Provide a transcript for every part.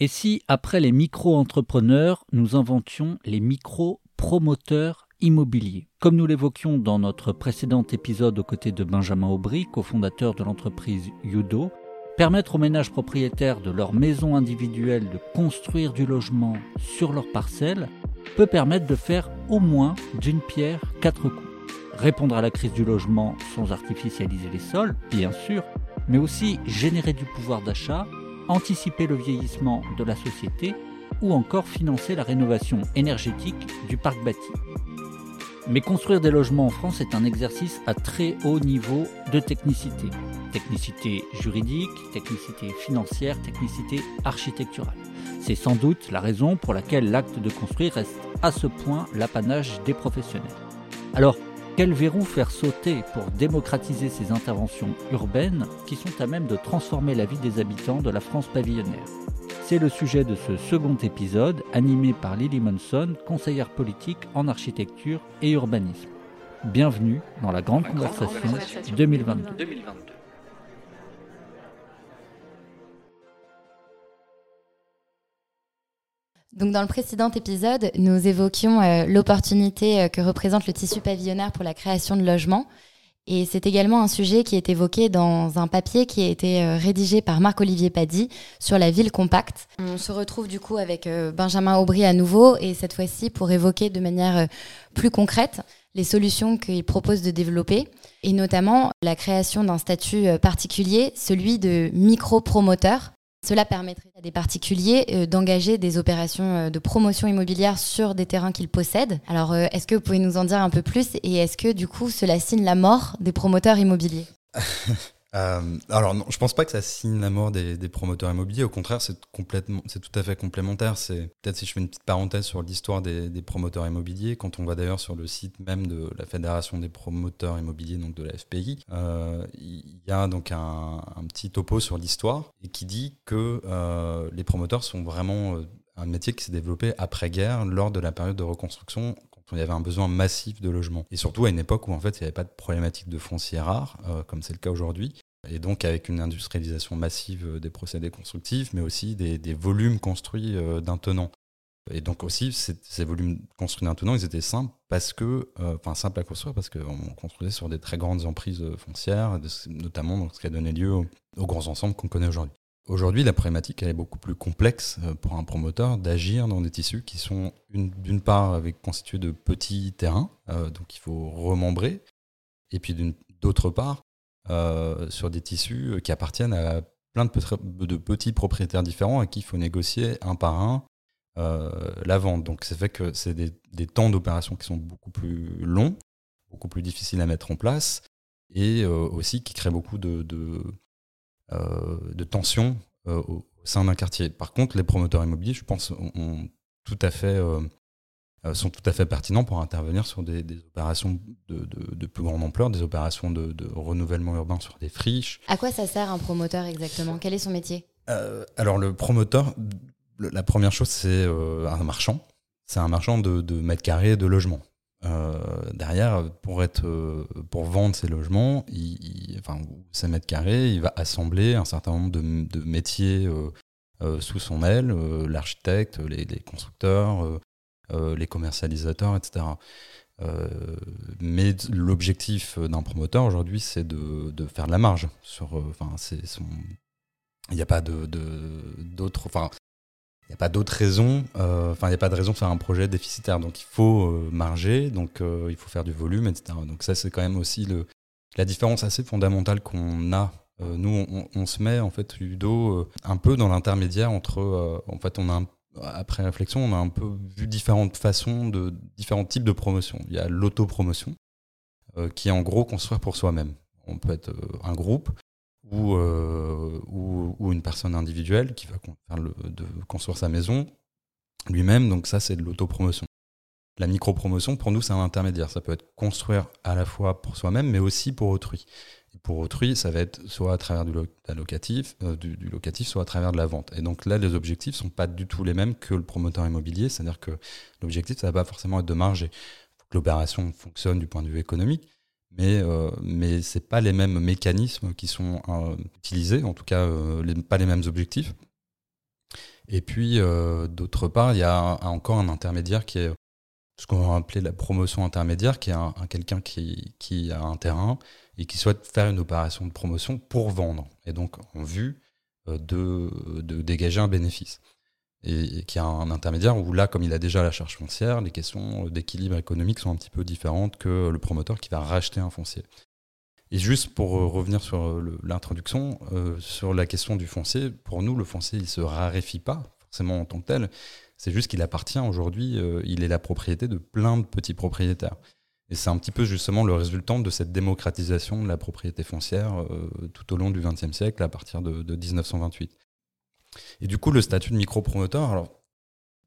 Et si, après les micro-entrepreneurs, nous inventions les micro-promoteurs immobiliers Comme nous l'évoquions dans notre précédent épisode aux côtés de Benjamin Aubry, cofondateur de l'entreprise Yudo, permettre aux ménages propriétaires de leur maison individuelle de construire du logement sur leur parcelle peut permettre de faire au moins d'une pierre quatre coups. Répondre à la crise du logement sans artificialiser les sols, bien sûr, mais aussi générer du pouvoir d'achat, anticiper le vieillissement de la société ou encore financer la rénovation énergétique du parc bâti. Mais construire des logements en France est un exercice à très haut niveau de technicité. Technicité juridique, technicité financière, technicité architecturale. C'est sans doute la raison pour laquelle l'acte de construire reste à ce point l'apanage des professionnels. Alors, quel verrou faire sauter pour démocratiser ces interventions urbaines qui sont à même de transformer la vie des habitants de la France pavillonnaire C'est le sujet de ce second épisode animé par Lily Monson, conseillère politique en architecture et urbanisme. Bienvenue dans la Grande, Conversation, 2022. Donc dans le précédent épisode, nous évoquions euh, l'opportunité euh, que représente le tissu pavillonnaire pour la création de logements. Et c'est également un sujet qui est évoqué dans un papier qui a été euh, rédigé par Marc-Olivier Paddy sur la ville compacte. On se retrouve du coup avec Benjamin Aubry à nouveau et cette fois-ci pour évoquer de manière plus concrète les solutions qu'il propose de développer et notamment la création d'un statut particulier, celui de micro-promoteur cela permettrait à des particuliers euh, d'engager des opérations euh, de promotion immobilière sur des terrains qu'ils possèdent. Alors, euh, est-ce que vous pouvez nous en dire un peu plus et est-ce que du coup cela signe la mort des promoteurs immobiliers? Euh, alors non, je pense pas que ça signe la mort des, promoteurs immobiliers. Au contraire, c'est complètement, c'est tout à fait complémentaire. C'est peut-être si je fais une petite parenthèse sur l'histoire des, promoteurs immobiliers, quand on va d'ailleurs sur le site même de la Fédération des promoteurs immobiliers, donc de la FPI, euh, il y a donc un, petit topo sur l'histoire et qui dit que euh, les promoteurs sont vraiment un métier qui s'est développé après-guerre, lors de la période de reconstruction, il y avait un besoin massif de logement. Et surtout à une époque où en fait il n'y avait pas de problématique de foncier rare, comme c'est le cas aujourd'hui. Et donc avec une industrialisation massive euh, des procédés constructifs, mais aussi des, volumes construits euh, d'un tenant. Et donc aussi, ces, volumes construits d'un tenant, ils étaient simples parce que, enfin simples à construire parce qu'on construisait sur des très grandes emprises foncières, notamment ce qui a donné lieu aux grands ensembles qu'on connaît aujourd'hui. Aujourd'hui, la problématique elle est beaucoup plus complexe euh, pour un promoteur d'agir dans des tissus qui sont d'une part avec, constitués de petits terrains, euh, donc il faut remembrer, et puis d'autre part euh, sur des tissus qui appartiennent à plein de, petits propriétaires différents à qui il faut négocier un par un la vente. Donc c'est fait que c'est des, temps d'opération qui sont beaucoup plus longs, beaucoup plus difficiles à mettre en place, et aussi qui créent beaucoup de euh, de tension euh, au sein d'un quartier. Par contre, les promoteurs immobiliers, je pense, ont, tout à fait euh, sont tout à fait pertinents pour intervenir sur des, opérations de, plus grande ampleur, des opérations de, renouvellement urbain sur des friches. À quoi ça sert un promoteur exactement? Quel est son métier? Alors le promoteur, la première chose, c'est un marchand. C'est un marchand de, mètres carrés de logement. Euh, derrière, pour, être, euh, pour vendre ses logements, il, enfin, ses mètres carrés, il va assembler un certain nombre de, métiers euh, sous son aile, l'architecte, les, constructeurs, les commercialisateurs, etc. mais l'objectif d'un promoteur aujourd'hui, c'est de, faire de la marge. Enfin. Il n'y a pas d'autres. Enfin, il n'y a pas d'autre raison, euh, enfin, il n'y a pas de raison de faire un projet déficitaire. Donc, il faut euh, marger, donc euh, il faut faire du volume, etc. Donc, ça, c'est quand même aussi la différence assez fondamentale qu'on a. nous, on, se met, en fait, un peu dans l'intermédiaire entre. en fait, on a après réflexion, on a un peu vu différentes façons, de différents types de promotion. Il y a l'autopromotion, qui est en gros construire pour soi-même. On peut être un groupe euh, ou, ou, une personne individuelle qui va construire sa maison lui-même. Donc ça, c'est de l'autopromotion. La micro-promotion, pour nous, c'est un intermédiaire. Ça peut être construire à la fois pour soi-même, mais aussi pour autrui. Pour autrui, ça va être soit à travers du, locatif, euh, du, locatif, soit à travers de la vente. Et donc là, les objectifs sont pas du tout les mêmes que le promoteur immobilier. C'est-à-dire que l'objectif, ça va pas forcément être de marger. L'opération fonctionne du point de vue économique mais, euh, mais ce pas les mêmes mécanismes qui sont euh, utilisés, en tout cas euh, pas les mêmes objectifs. Et puis, d'autre part, il y a encore un intermédiaire qui est ce qu'on va appeler la promotion intermédiaire, qui est un, quelqu'un qui, qui, a un terrain et qui souhaite faire une opération de promotion pour vendre, et donc en vue de, de dégager un bénéfice et, qui a un intermédiaire où là, comme il a déjà la charge foncière, les questions d'équilibre économique sont un petit peu différentes que le promoteur qui va racheter un foncier. Et juste pour euh, revenir sur euh, l'introduction, euh, sur la question du foncier, pour nous, le foncier, il ne se raréfie pas forcément en tant que tel. C'est juste qu'il appartient aujourd'hui, il est la propriété de plein de petits propriétaires. Et c'est un petit peu justement le résultat de cette démocratisation de la propriété foncière tout au long du XXe siècle, à partir de, de 1928. Et du coup, le statut de micro-promoteur, alors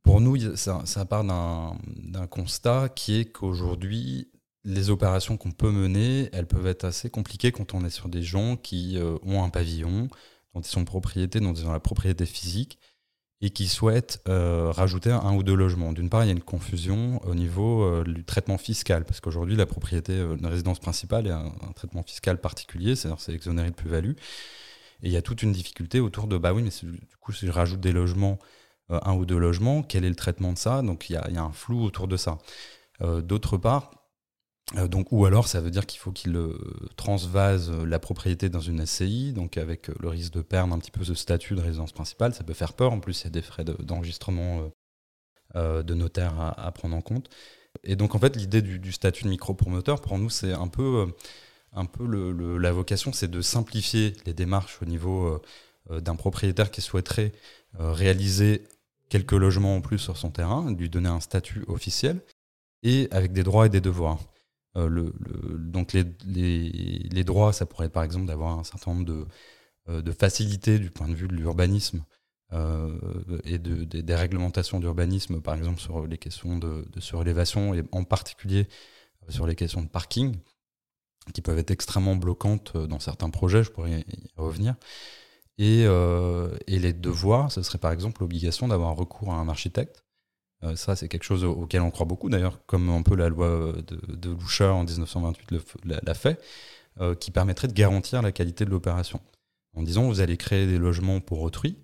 pour nous, ça, part d'un constat qui est qu'aujourd'hui, les opérations qu'on peut mener, elles peuvent être assez compliquées quand on est sur des gens qui euh, ont un pavillon, dont ils sont propriétés, dont ils ont la propriété physique, et qui souhaitent euh, rajouter un ou deux logements. D'une part, il y a une confusion au niveau euh, du traitement fiscal, parce qu'aujourd'hui, la propriété d'une résidence principale est un, traitement fiscal particulier, c'est-à-dire c'est exonéré de plus-value. Et il y a toute une difficulté autour de, bah oui, mais du coup, si je rajoute des logements, euh, un ou deux logements, quel est le traitement de ça? Donc il y, a, un flou autour de ça. Euh, d'autre part, euh, donc, ou alors ça veut dire qu'il faut qu'il transvase la propriété dans une SCI, donc avec le risque de perdre un petit peu ce statut de résidence principale, ça peut faire peur. En plus, il y a des frais d'enregistrement de, notaire à, prendre en compte. Et donc en fait, l'idée du, statut de micro-promoteur, pour nous, c'est un peu un peu la vocation, c'est de simplifier les démarches au niveau euh, euh, d'un propriétaire qui souhaiterait euh, réaliser quelques logements en plus sur son terrain, lui donner un statut officiel, et avec des droits et des devoirs. Le, donc les, droits, ça pourrait être par exemple d'avoir un certain nombre de, de, facilités du point de vue de l'urbanisme et de, des réglementations d'urbanisme, par exemple sur les questions de, surélévation et en particulier sur les questions de parking qui peuvent être extrêmement bloquantes euh, dans certains projets, je pourrais y revenir. Et, euh, et les devoirs, ce serait par exemple l'obligation d'avoir recours à un architecte. Euh, ça, c'est quelque chose auquel on croit beaucoup, d'ailleurs, comme un peu la loi de, de Loucher en 1928 l'a fait, qui permettrait de garantir la qualité de l'opération. En disant, vous allez créer des logements pour autrui,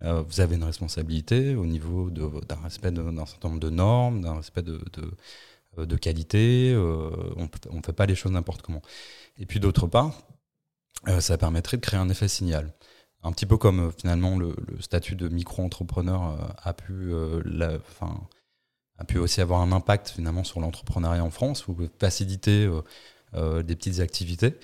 vous avez une responsabilité au niveau d'un respect d'un certain nombre de normes, d'un respect de, euh, qualité, euh, on ne fait pas les choses n'importe comment. Et puis d'autre part, euh, ça permettrait de créer un effet signal. Un petit peu comme finalement le, statut de micro-entrepreneur a pu a pu aussi avoir un impact finalement sur l'entrepreneuriat en France, ou faciliter des petites activités.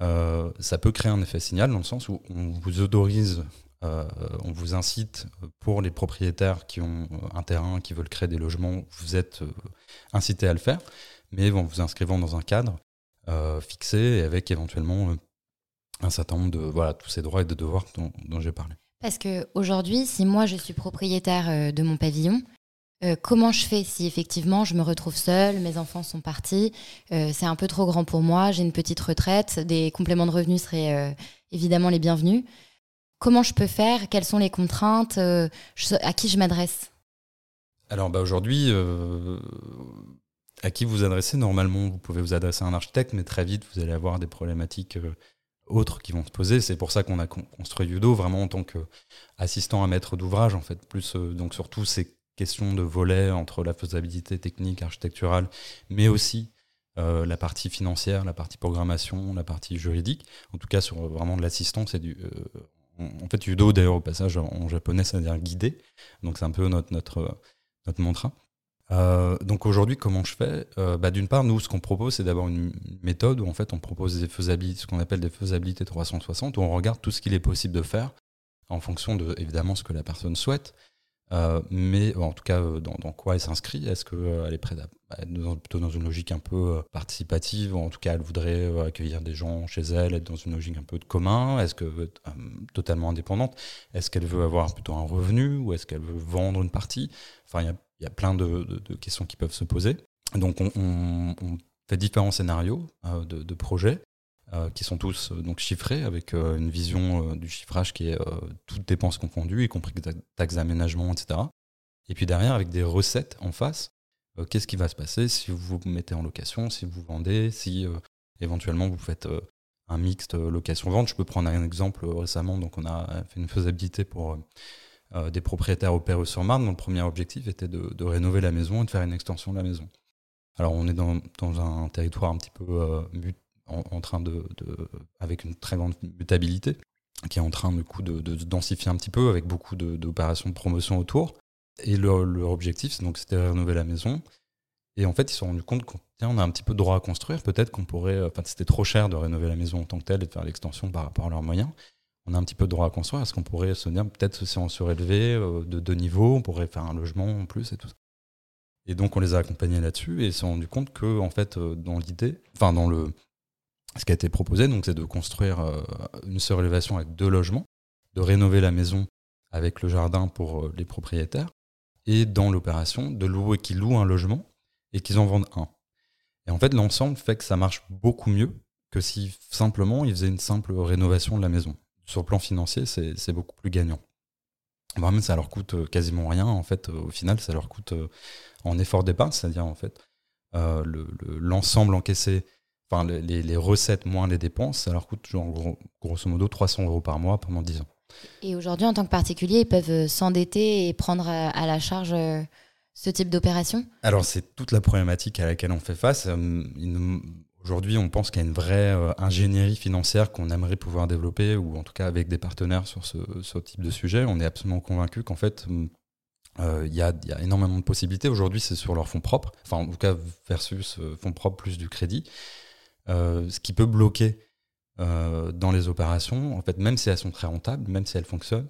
ça peut créer un effet signal dans le sens où on vous autorise euh, on vous incite, pour les propriétaires qui ont un terrain, qui veulent créer des logements, vous êtes euh, incités à le faire, mais en vous inscrivant dans un cadre euh, fixé et avec éventuellement un certain nombre de voilà, tous ces droits et de devoirs dont, j'ai parlé. Parce qu'aujourd'hui, si moi je suis propriétaire de mon pavillon, comment je fais si effectivement je me retrouve seule, mes enfants sont partis, c'est un peu trop grand pour moi, j'ai une petite retraite, des compléments de revenus seraient évidemment les bienvenus. Comment je peux faire? Quelles sont les contraintes? Euh, À qui je m'adresse? Alors bah aujourd'hui, euh, à qui vous adressez? Normalement, vous pouvez vous adresser à un architecte, mais très vite, vous allez avoir des problématiques euh, autres qui vont se poser. C'est pour ça qu'on a construit Yudo vraiment en tant qu'assistant à maître d'ouvrage, en fait, plus donc surtout ces questions de volets entre la faisabilité technique, architecturale, mais aussi la partie financière, la partie programmation, la partie juridique. En tout cas, sur vraiment de l'assistance et du, en fait, Udo, d'ailleurs, au passage, en japonais, ça veut dire guider. Donc, c'est un peu notre, notre, notre mantra. Euh, donc aujourd'hui, comment je fais? Euh, bah, D'une part, nous, ce qu'on propose, c'est d'avoir une méthode où en fait, on propose des faisabilités, ce qu'on appelle des faisabilités 360, où on regarde tout ce qu'il est possible de faire en fonction de, évidemment, ce que la personne souhaite, euh, mais en tout cas, dans, quoi elle s'inscrit? Est-ce qu'elle est prête à être plutôt dans une logique un peu participative ou En tout cas, elle voudrait accueillir des gens chez elle, être dans une logique un peu de commun? Est-ce être totalement indépendante? Est-ce qu'elle veut avoir plutôt un revenu? Ou est-ce qu'elle veut vendre une partie? Enfin, il y, a, plein de, questions qui peuvent se poser. Donc, on, fait différents scénarios de, de projets. Euh, qui sont tous euh, donc chiffrés avec euh, une vision du chiffrage qui est toutes dépenses confondues, y compris taxes d'aménagement, etc. Et puis derrière, avec des recettes en face, qu'est-ce qui va se passer si vous vous mettez en location, si vous vendez, si éventuellement vous faites un mixte location-vente. Je peux prendre un exemple récemment, donc on a fait une faisabilité pour des propriétaires au Perreux-sur-Marne dont le premier objectif était de, rénover la maison et de faire une extension de la maison. Alors on est dans, un territoire un petit peu en, train de, avec une très grande mutabilité, qui est en train du coup de, densifier un petit peu avec beaucoup d'opérations de, promotion autour. Et leur, objectif, donc, c'était de rénover la maison. Et en fait, ils se sont rendus compte qu'on a un petit peu de droit à construire. Peut-être qu'on pourrait. Enfin, c'était trop cher de rénover la maison en tant que telle et de faire l'extension par rapport à leurs moyens. On a un petit peu de droit à construire. Est-ce qu'on pourrait se dire, peut-être si on surélevé euh, de deux niveaux, on pourrait faire un logement en plus et tout ça. Et donc, on les a accompagnés là-dessus et se sont rendus compte que, en fait, euh, dans l'idée, enfin, dans le, ce qui a été proposé, donc, c'est de construire euh, une surélévation avec deux logements, de rénover la maison avec le jardin pour les propriétaires, et dans l'opération, de louer qu'ils louent un logement et qu'ils en vendent un. Et en fait, l'ensemble fait que ça marche beaucoup mieux que si simplement ils faisaient une simple rénovation de la maison. Sur le plan financier, c'est beaucoup plus gagnant. Ça leur coûte euh, quasiment rien. En fait, au final, ça leur coûte en effort d'épargne, c'est-à-dire en fait l'ensemble encaissé enfin les, recettes moins les dépenses, ça leur coûte genre, grosso modo 300 euros par mois pendant 10 ans. Et aujourd'hui, en tant que particulier, ils peuvent euh, s'endetter et prendre à, la charge euh, ce type d'opération? Alors c'est toute la problématique à laquelle on fait face. Euh, aujourd'hui, on pense qu'il y a une vraie ingénierie financière qu'on aimerait pouvoir développer, ou en tout cas avec des partenaires sur ce, type de sujet. On est absolument convaincu qu'en fait, il y, a, y, a énormément de possibilités. Aujourd'hui, c'est sur leurs fonds propres, enfin en tout cas versus fonds propres plus du crédit. Euh, ce qui peut bloquer euh, dans les opérations, en fait, même si elles sont très rentables, même si elles fonctionnent,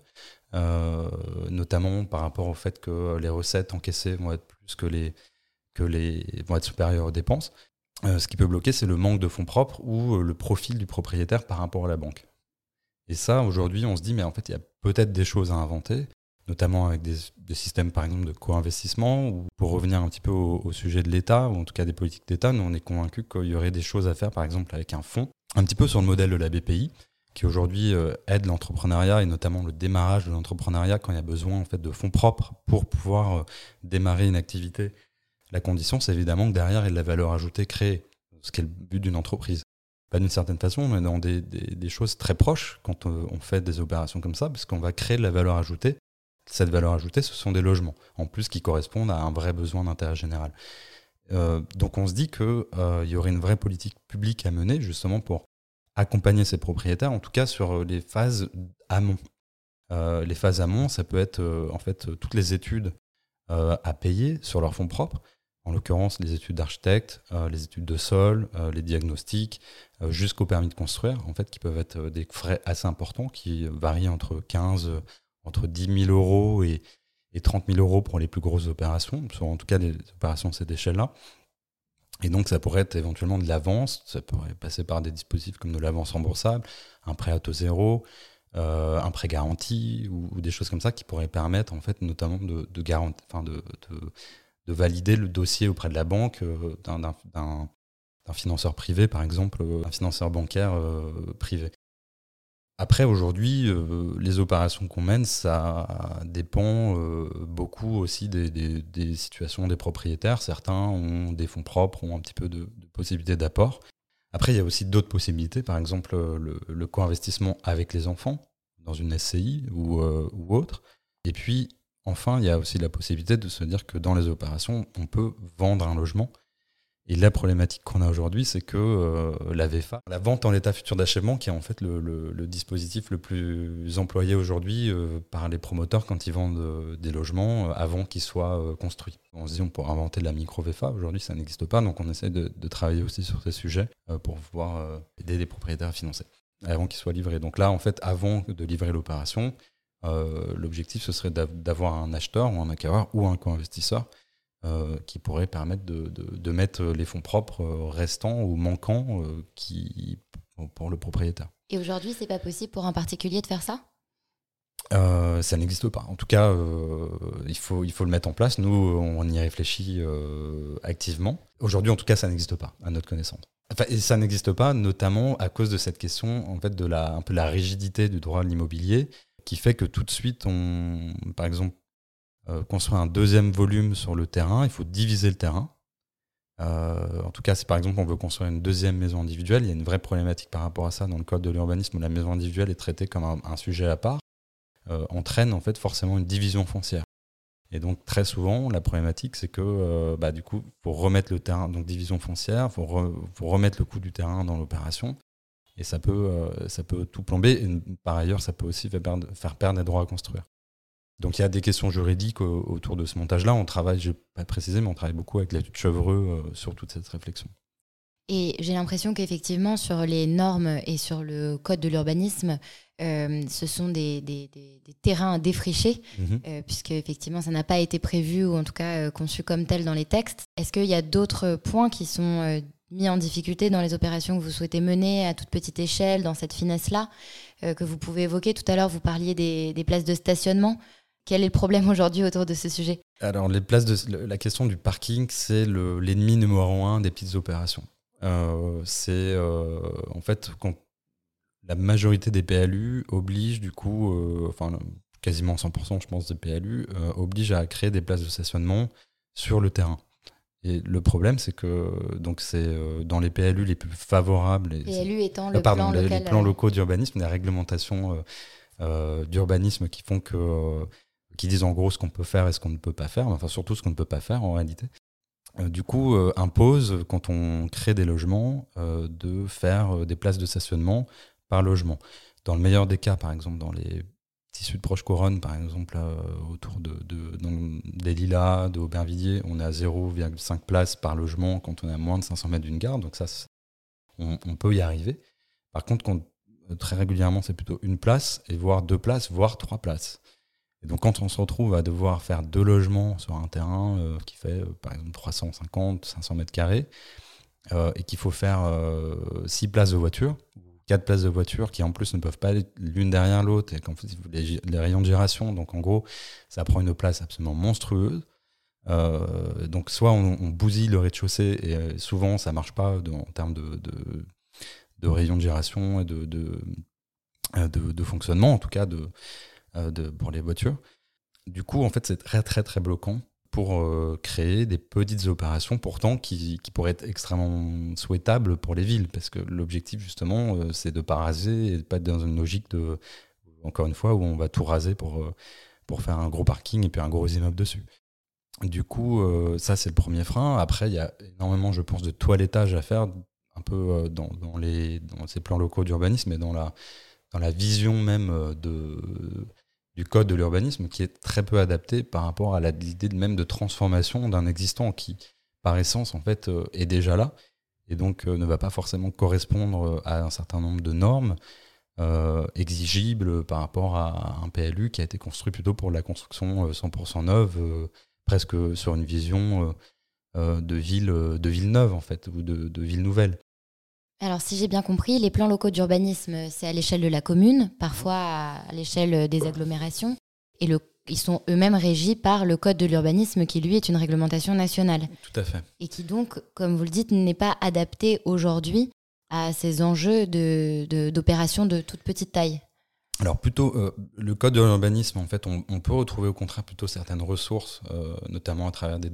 euh, notamment par rapport au fait que les recettes encaissées vont être plus que les, que les vont être supérieures aux dépenses. Ce qui peut bloquer, c'est le manque de fonds propres ou le profil du propriétaire par rapport à la banque. Et ça, aujourd'hui, on se dit, mais en fait, il y a peut-être des choses à inventer notamment avec des, systèmes par exemple de co-investissement, ou pour revenir un petit peu au, sujet de l'État, ou en tout cas des politiques d'État, nous on est convaincus qu'il y aurait des choses à faire par exemple avec un fonds, un petit peu sur le modèle de la BPI, qui aujourd'hui euh, aide l'entrepreneuriat et notamment le démarrage de l'entrepreneuriat quand il y a besoin en fait de fonds propres pour pouvoir euh, démarrer une activité. La condition, c'est évidemment que derrière, il y ait de la valeur ajoutée créée, ce qui est le but d'une entreprise pas d'une certaine façon, mais dans des, des, choses très proches quand euh, on fait des opérations comme ça, parce qu'on va créer de la valeur ajoutée cette valeur ajoutée, ce sont des logements, en plus qui correspondent à un vrai besoin d'intérêt général. Euh, donc on se dit qu'il euh, y aurait une vraie politique publique à mener justement pour accompagner ces propriétaires, en tout cas sur les phases amont. Les phases amont, ça peut être en fait toutes les études à payer sur leurs fonds propres, en l'occurrence les études d'architecte, les études de sol, les diagnostics, jusqu'au permis de construire, en fait, qui peuvent être des frais assez importants, qui varient entre 15 entre 10 000 euros et, 30 000 euros pour les plus grosses opérations, en tout cas des opérations de cette échelle-là. Et donc, ça pourrait être éventuellement de l'avance, ça pourrait passer par des dispositifs comme de l'avance remboursable, un prêt à taux zéro, euh, un prêt garanti ou, des choses comme ça qui pourraient permettre, en fait, notamment de, de, de, valider le dossier auprès de la banque euh, d'un financeur privé, par exemple, euh, un financeur bancaire privé. Après, aujourd'hui, euh, les opérations qu'on mène, ça dépend euh, beaucoup aussi des, situations des propriétaires. Certains ont des fonds propres, ont un petit peu de, possibilités d'apport. Après, il y a aussi d'autres possibilités, par exemple le, co-investissement avec les enfants dans une SCI ou, euh, ou autre. Et puis, enfin, il y a aussi la possibilité de se dire que dans les opérations, on peut vendre un logement et la problématique qu'on a aujourd'hui, c'est que euh, la VFA, la vente en état futur d'achèvement, qui est en fait le, dispositif le plus employé aujourd'hui euh, par les promoteurs quand ils vendent euh, des logements avant qu'ils soient construits. On se dit on pourrait inventer de la micro-VFA, aujourd'hui ça n'existe pas, donc on essaie de, travailler aussi sur ces sujets pour pouvoir aider les propriétaires à financer avant qu'ils soient livrés. Donc là, en fait, avant de livrer l'opération, l'objectif ce serait d'avoir un acheteur ou un acquéreur ou un co-investisseur euh, qui pourrait permettre de, de, mettre les fonds propres euh, restants ou manquants euh, qui, pour le propriétaire. Et aujourd'hui, c'est pas possible pour un particulier de faire ça? Ça n'existe pas. En tout cas, il, faut, il faut le mettre en place. Nous, on y réfléchit activement. Aujourd'hui, en tout cas, ça n'existe pas, à notre connaissance. Enfin, et ça n'existe pas, notamment à cause de cette question, en fait, de la, un peu la rigidité du droit de l'immobilier, qui fait que tout de suite, on, par exemple, euh, construire un deuxième volume sur le terrain, il faut diviser le terrain. Euh, en tout cas, si par exemple on veut construire une deuxième maison individuelle, il y a une vraie problématique par rapport à ça dans le code de l'urbanisme où la maison individuelle est traitée comme un, sujet à part. entraîne en fait forcément une division foncière. Et donc très souvent, la problématique, c'est que bah, du coup, pour remettre le terrain, donc division foncière, pour, remettre le coût du terrain dans l'opération, et ça peut, ça peut tout plomber. Et par ailleurs, ça peut aussi faire perdre, faire perdre des droits à construire. Donc il y a des questions juridiques autour de ce montage-là. On travaille, je ne vais pas préciser, mais on travaille beaucoup avec l'étude Chevreux sur toute cette réflexion. Et j'ai l'impression qu'effectivement, sur les normes et sur le code de l'urbanisme, euh, ce sont des, des, des, terrains à défricher, mhm. euh, puisque effectivement, ça n'a pas été prévu ou en tout cas euh, conçu comme tel dans les textes. Est-ce qu'il y a d'autres points qui sont mis en difficulté dans les opérations que vous souhaitez mener à toute petite échelle, dans cette finesse-là, que vous pouvez évoquer Tout à l'heure, vous parliez des, places de stationnement. Quel est le problème aujourd'hui autour de ce sujet? Alors, les places de, la question du parking, c'est l'ennemi numéro un des petites opérations. Euh, c'est euh, en fait quand la majorité des PLU oblige du coup, euh, enfin quasiment 100% je pense des PLU, oblige à créer des places de stationnement sur le terrain. Et le problème, c'est que donc c'est dans les PLU les plus favorables, les, PLU étant le plan les, local, les plans locaux d'urbanisme, les réglementations d'urbanisme qui font que qui disent en gros ce qu'on peut faire et ce qu'on ne peut pas faire, enfin surtout ce qu'on ne peut pas faire en réalité. Euh, du coup, euh, impose, quand on crée des logements, euh, de faire des places de stationnement par logement. Dans le meilleur des cas, par exemple, dans les tissus de proche couronne, par exemple, autour de, des Lilas, de Aubervilliers, on est à 0,5 places par logement quand on est à moins de 500 mètres d'une gare. Donc ça, on, peut y arriver. Par contre, très régulièrement, c'est plutôt une place, et voire deux places, voire trois places. Et donc quand on se retrouve à devoir faire deux logements sur un terrain euh, qui fait euh, par exemple 350, 500 mètres carrés, euh, et qu'il faut faire six places de voiture, quatre places de voiture qui en plus ne peuvent pas aller l'une derrière l'autre, et les, les, rayons de giration, donc en gros ça prend une place absolument monstrueuse. donc soit on, bousille le rez-de-chaussée, et souvent ça marche pas en termes de, rayons de giration et de, de, fonctionnement, en tout cas euh, pour les voitures. Du coup, en fait, c'est très très très bloquant pour euh, créer des petites opérations pourtant qui, qui, pourraient être extrêmement souhaitables pour les villes parce que l'objectif justement euh, c'est de pas raser et de pas être dans une logique de encore une fois où on va tout raser pour, pour faire un gros parking et puis un gros immeuble dessus. Du coup, ça c'est le premier frein. Après, il y a énormément, je pense, de toilettage à faire un peu dans, dans, les, dans ces plans locaux d'urbanisme et dans la, dans la vision même de, du code de l'urbanisme qui est très peu adapté par rapport à l'idée même de transformation d'un existant qui, par essence, en fait, euh, est déjà là et donc euh, ne va pas forcément correspondre euh, à un certain nombre de normes exigibles par rapport à un PLU qui a été construit plutôt pour la construction 100% neuve, presque sur une vision de ville, de ville neuve en fait, ou de, de ville nouvelle. Alors, si j'ai bien compris, les plans locaux d'urbanisme, c'est à l'échelle de la commune, parfois à l'échelle des agglomérations, et le, ils sont eux-mêmes régis par le code de l'urbanisme, qui lui est une réglementation nationale. Tout à fait. Et qui donc, comme vous le dites, n'est pas adapté aujourd'hui à ces enjeux d'opérations de, de, toute petite taille. Alors plutôt, euh, le code de l'urbanisme, en fait, on, peut retrouver au contraire plutôt certaines ressources, euh, notamment à travers des,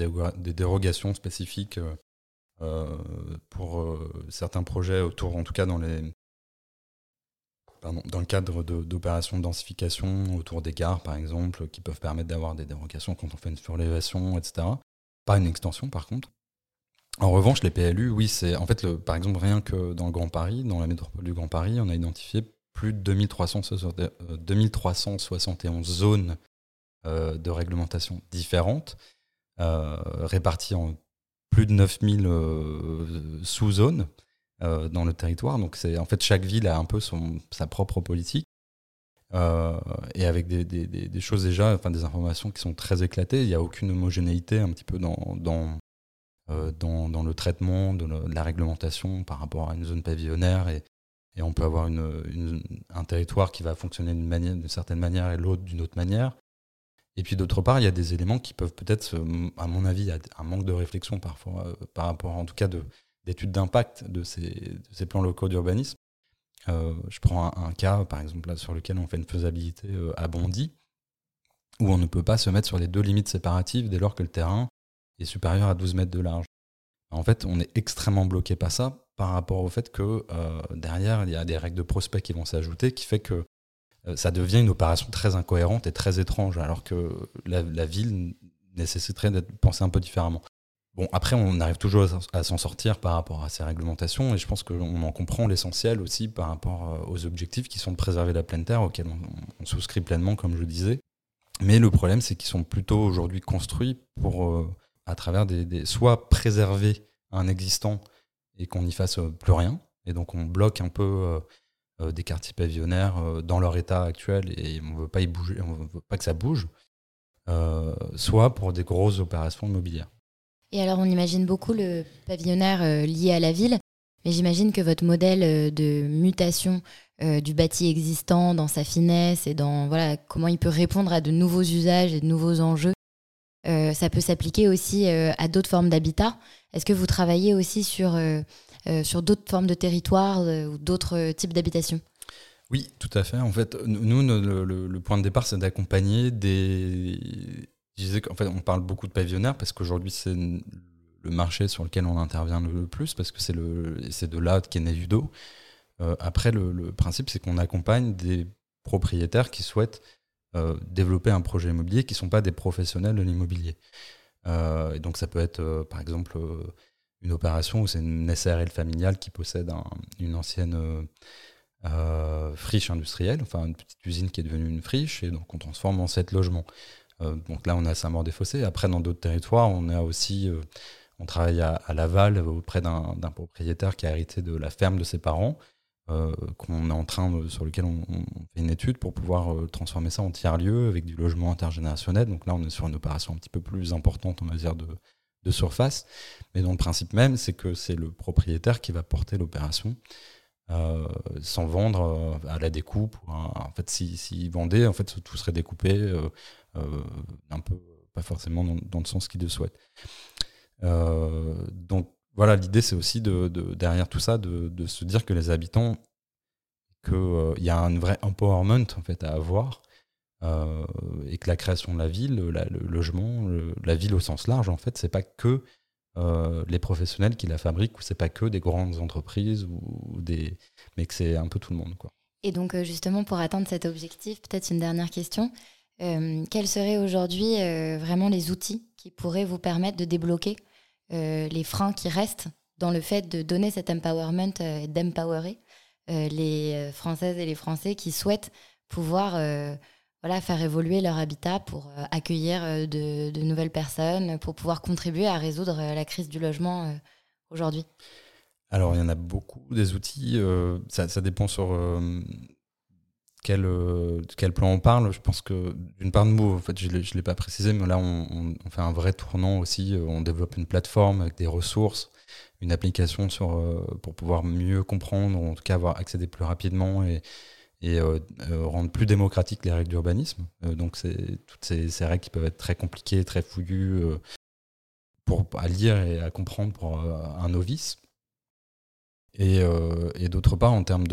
dérogations spécifiques euh, pour euh, certains projets autour, en tout cas dans les dans le cadre d'opérations de, densification autour des gares, par exemple, qui peuvent permettre d'avoir des dérogations quand on fait une surélévation, etc. Pas une extension, par contre. En revanche, les PLU, oui, c'est en fait, le, par exemple, rien que dans le Grand Paris, dans la métropole du Grand Paris, on a identifié plus de 2371 euh, zones de réglementation différentes, réparties en plus de 9000 euh, sous-zones euh, dans le territoire. Donc, c'est en fait, chaque ville a un peu sa propre politique. Euh, et avec des, choses déjà, enfin des informations qui sont très éclatées. Il n'y a aucune homogénéité un petit peu dans, dans, dans, le traitement de, la réglementation par rapport à une zone pavillonnaire. Et, on peut avoir un territoire qui va fonctionner d'une certaine manière et l'autre d'une autre manière. Et puis d'autre part, il y a des éléments qui peuvent peut-être, à mon avis, un manque de réflexion parfois euh, par rapport, en tout cas, d'études d'impact de ces, plans locaux d'urbanisme. Euh, je prends un, cas, par exemple, sur lequel on fait une faisabilité euh, à Bondy, où on ne peut pas se mettre sur les deux limites séparatives dès lors que le terrain est supérieur à 12 mètres de large. En fait, on est extrêmement bloqué par ça, par rapport au fait que derrière, il y a des règles de prospect qui vont s'ajouter, qui fait que ça devient une opération très incohérente et très étrange, alors que la, ville nécessiterait d'être pensée un peu différemment. Bon, après, on arrive toujours à s'en sortir par rapport à ces réglementations, et je pense qu'on en comprend l'essentiel aussi par rapport aux objectifs qui sont de préserver la pleine terre, auxquels on, souscrit pleinement, comme je disais. Mais le problème, c'est qu'ils sont plutôt aujourd'hui construits pour, à travers des, soit préserver un existant et qu'on n'y fasse plus rien, et donc on bloque un peu euh, euh, des quartiers pavillonnaires euh, dans leur état actuel et on veut pas y bouger, on veut pas que ça bouge, soit pour des grosses opérations immobilières. Et alors on imagine beaucoup le pavillonnaire lié à la ville, mais j'imagine que votre modèle de mutation du bâti existant dans sa finesse et dans voilà comment il peut répondre à de nouveaux usages et de nouveaux enjeux euh, ça peut s'appliquer aussi euh, à d'autres formes d'habitat. Est-ce que vous travaillez aussi sur, euh, sur d'autres formes de territoire ou d'autres types d'habitation Oui, tout à fait. En fait, nous, le, point de départ, c'est d'accompagner des. Je disais qu'en fait, on parle beaucoup de pavillonnaires parce qu'aujourd'hui, c'est le marché sur lequel on intervient le plus parce que c'est de là qu'est né Udo. après, le principe, c'est qu'on accompagne des propriétaires qui souhaitent euh, développer un projet immobilier qui ne sont pas des professionnels de l'immobilier. Euh, et donc ça peut être euh, par exemple une opération où c'est une SRL familiale qui possède une ancienne friche industrielle, enfin une petite usine qui est devenue une friche, et donc on transforme en sept logements. donc là on a Saint-Maur-des-Fossés. Après dans d'autres territoires, on a aussi on travaille à, Laval auprès d'un propriétaire qui a hérité de la ferme de ses parents euh, qu'on est en sur lequel on, fait une étude pour pouvoir euh, transformer ça en tiers-lieu avec du logement intergénérationnel. Donc là, on est sur une opération un petit peu plus importante, on va dire, de, de surface. Mais dans le principe même, c'est que c'est le propriétaire qui va porter l'opération euh, sans vendre à la découpe. en fait, s'il si, vendait, en fait, tout serait découpé un peu, pas forcément dans, le sens qu'il le souhaite. donc, voilà, l'idée c'est aussi de, derrière tout ça de, se dire que les habitants, qu'il euh, y a un vrai empowerment en fait à avoir euh, et que la création de la ville, le logement, la ville au sens large en fait, c'est pas que euh, les professionnels qui la fabriquent ou c'est pas que des grandes entreprises ou, des, mais que c'est un peu tout le monde quoi. Et donc justement pour atteindre cet objectif, peut-être une dernière question. quels seraient aujourd'hui vraiment les outils qui pourraient vous permettre de débloquer euh, les freins qui restent dans le fait de donner cet empowerment euh, et d'empowerer euh, les Françaises et les Français qui souhaitent pouvoir voilà, faire évoluer leur habitat pour accueillir de, nouvelles personnes, pour pouvoir contribuer à résoudre la crise du logement aujourd'hui Alors, il y en a beaucoup des outils. ça, dépend sur quel, quel plan on parle. Je pense que d'une part mots, en fait, je ne l'ai pas précisé, mais là, on, fait un vrai tournant aussi. On développe une plateforme avec des ressources, une application sur, euh, pour pouvoir mieux comprendre, en tout cas avoir accédé plus rapidement et euh, euh, rendre plus démocratiques les règles d'urbanisme. donc, c'est toutes ces, règles qui peuvent être très compliquées, très fouillues pour, à lire et à comprendre pour un novice. Et, d'autre part, en termes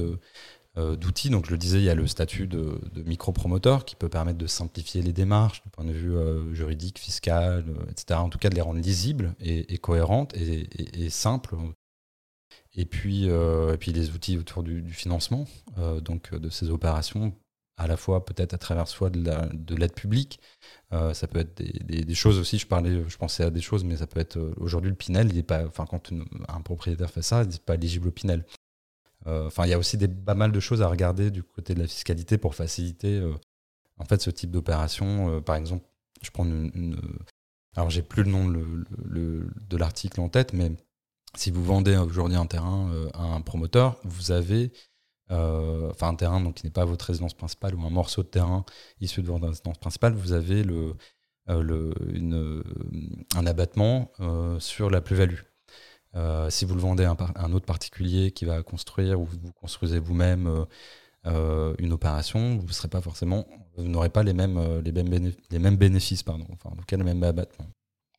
euh, d'outils. Donc, je le disais, il y a le statut de, micro-promoteur qui peut permettre de simplifier les démarches du point de vue euh, juridique, fiscal, euh, etc. En tout cas, de les rendre lisibles et, cohérentes et, simples. Et puis, et puis les outils autour du, financement, donc de ces opérations, à la fois peut-être à travers soit de l'aide publique, ça peut être des, choses aussi. Je parlais, je pensais à des choses, mais ça peut être aujourd'hui le Pinel. Il est pas, enfin, quand un propriétaire fait ça, il n'est pas éligible au Pinel. Euh, enfin, il y a aussi des, pas mal de choses à regarder du côté de la fiscalité pour faciliter euh, en fait ce type d'opération. Euh, par exemple, je prends une, alors j'ai plus le nom de l'article en tête, mais si vous vendez aujourd'hui un terrain à un promoteur, vous avez enfin un terrain donc qui n'est pas votre résidence principale ou un morceau de terrain issu de votre résidence principale, vous avez le, un abattement sur la plus-value. Euh, si vous le vendez à un, autre particulier qui va construire ou vous construisez vous-même euh, euh, une opération, vous pas forcément, vous n'aurez pas les mêmes, les mêmes, les mêmes bénéfices, pardon, enfin en tout cas le même abattement.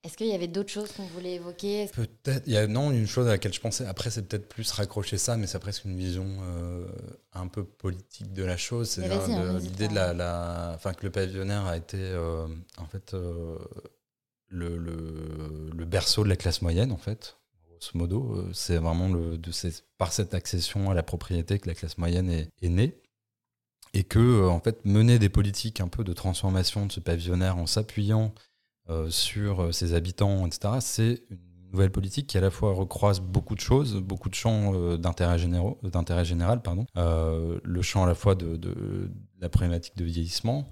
Est-ce qu'il y avait d'autres choses qu'on voulait évoquer? Peut-être. Il y a non une chose à laquelle je pensais. Après, c'est peut-être plus raccrocher ça, mais c'est presque une vision un peu politique de la chose. C'est hein, l'idée de la, la, enfin que le pavillonnaire a été en fait le, le, le, berceau de la classe moyenne en fait modo. Euh, c'est vraiment le, de par cette accession à la propriété que la classe moyenne est, née. et que en fait mener des politiques un peu de transformation de ce pavillonnaire en s'appuyant sur ses habitants, etc. C'est une nouvelle politique qui à la fois recroise beaucoup de choses, beaucoup de champs euh, d'intérêt général, pardon. Euh, le champ à la fois de, de, la problématique de vieillissement,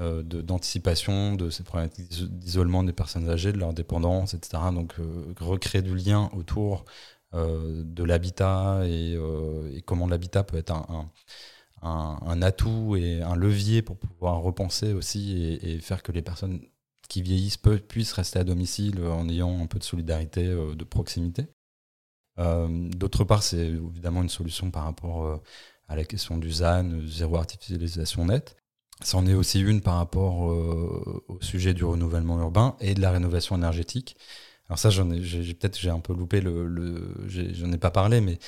euh, d'anticipation de, ces problématiques d'isolement des personnes âgées, de leur dépendance, etc. Donc recréer du lien autour de l'habitat et, comment l'habitat peut être un, atout et un levier pour pouvoir repenser aussi et faire que les personnes qui vieillissent peu, puissent rester à domicile euh, en ayant un peu de solidarité, euh, de proximité. Euh, d'autre part, c'est évidemment une solution par rapport à la question du ZAN, zéro artificialisation nette. C'en est aussi une par rapport au sujet du renouvellement urbain et de la rénovation énergétique. Alors ça, j'en ai, peut-être j'ai un peu loupé le, le j'en ai pas parlé, mais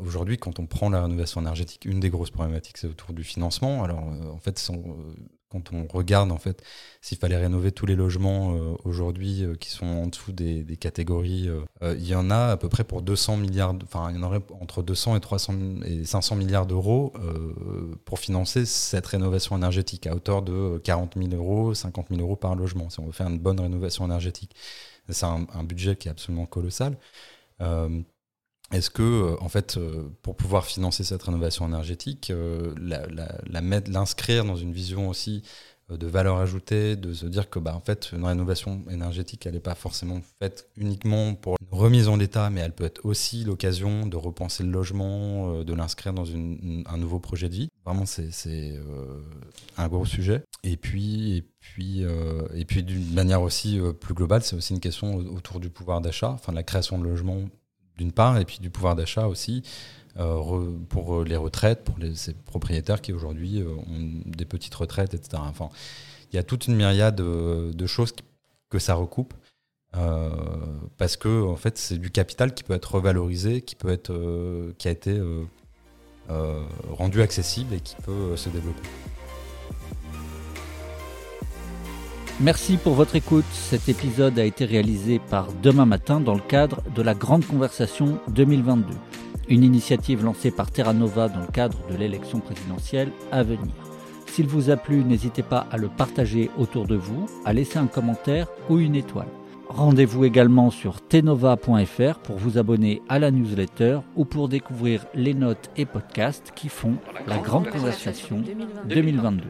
aujourd'hui, quand on prend la rénovation énergétique, une des grosses problématiques, c'est autour du financement. Alors, en fait, quand on regarde en fait s'il fallait rénover tous les logements euh, aujourd'hui euh, qui sont en dessous des, catégories, euh, il y en a à peu près pour 200 milliards, enfin il y en aurait entre 200 et 300 et 500 milliards d'euros pour financer cette rénovation énergétique à hauteur de 40 000 euros, 50 000 euros par logement si on veut faire une bonne rénovation énergétique. C'est un, budget qui est absolument colossal. Est-ce que, en fait, pour pouvoir financer cette rénovation énergétique, l'inscrire dans une vision aussi euh, de valeur ajoutée, de se dire que bah, en fait, une rénovation énergétique, elle n'est pas forcément faite uniquement pour une remise en état, mais elle peut être aussi l'occasion de repenser le logement, euh, de l'inscrire dans un nouveau projet de vie. Vraiment, c'est euh, un gros sujet. Et puis, et puis, et puis d'une manière aussi plus globale, c'est aussi une question autour du pouvoir d'achat, enfin de la création de logements d'une part, et puis du pouvoir d'achat aussi. Euh, pour les retraites, pour ces propriétaires qui aujourd'hui euh, ont des petites retraites, etc. Enfin, il y a toute une myriade de, choses que ça recoupe. Euh, parce que en fait c'est du capital qui peut être revalorisé, qui peut être, qui a été rendu accessible et qui peut se développer. Merci pour votre écoute. Cet épisode a été réalisé par Demain Matin dans le cadre de la Grande Conversation 2022 une initiative lancée par Terra Nova dans le cadre de l'élection présidentielle à venir. S'il vous a plu, n'hésitez pas à le partager autour de vous, à laisser un commentaire ou une étoile. Rendez-vous également sur tenova.fr pour vous abonner à la newsletter ou pour découvrir les notes et podcasts qui font la grande conversation 2022.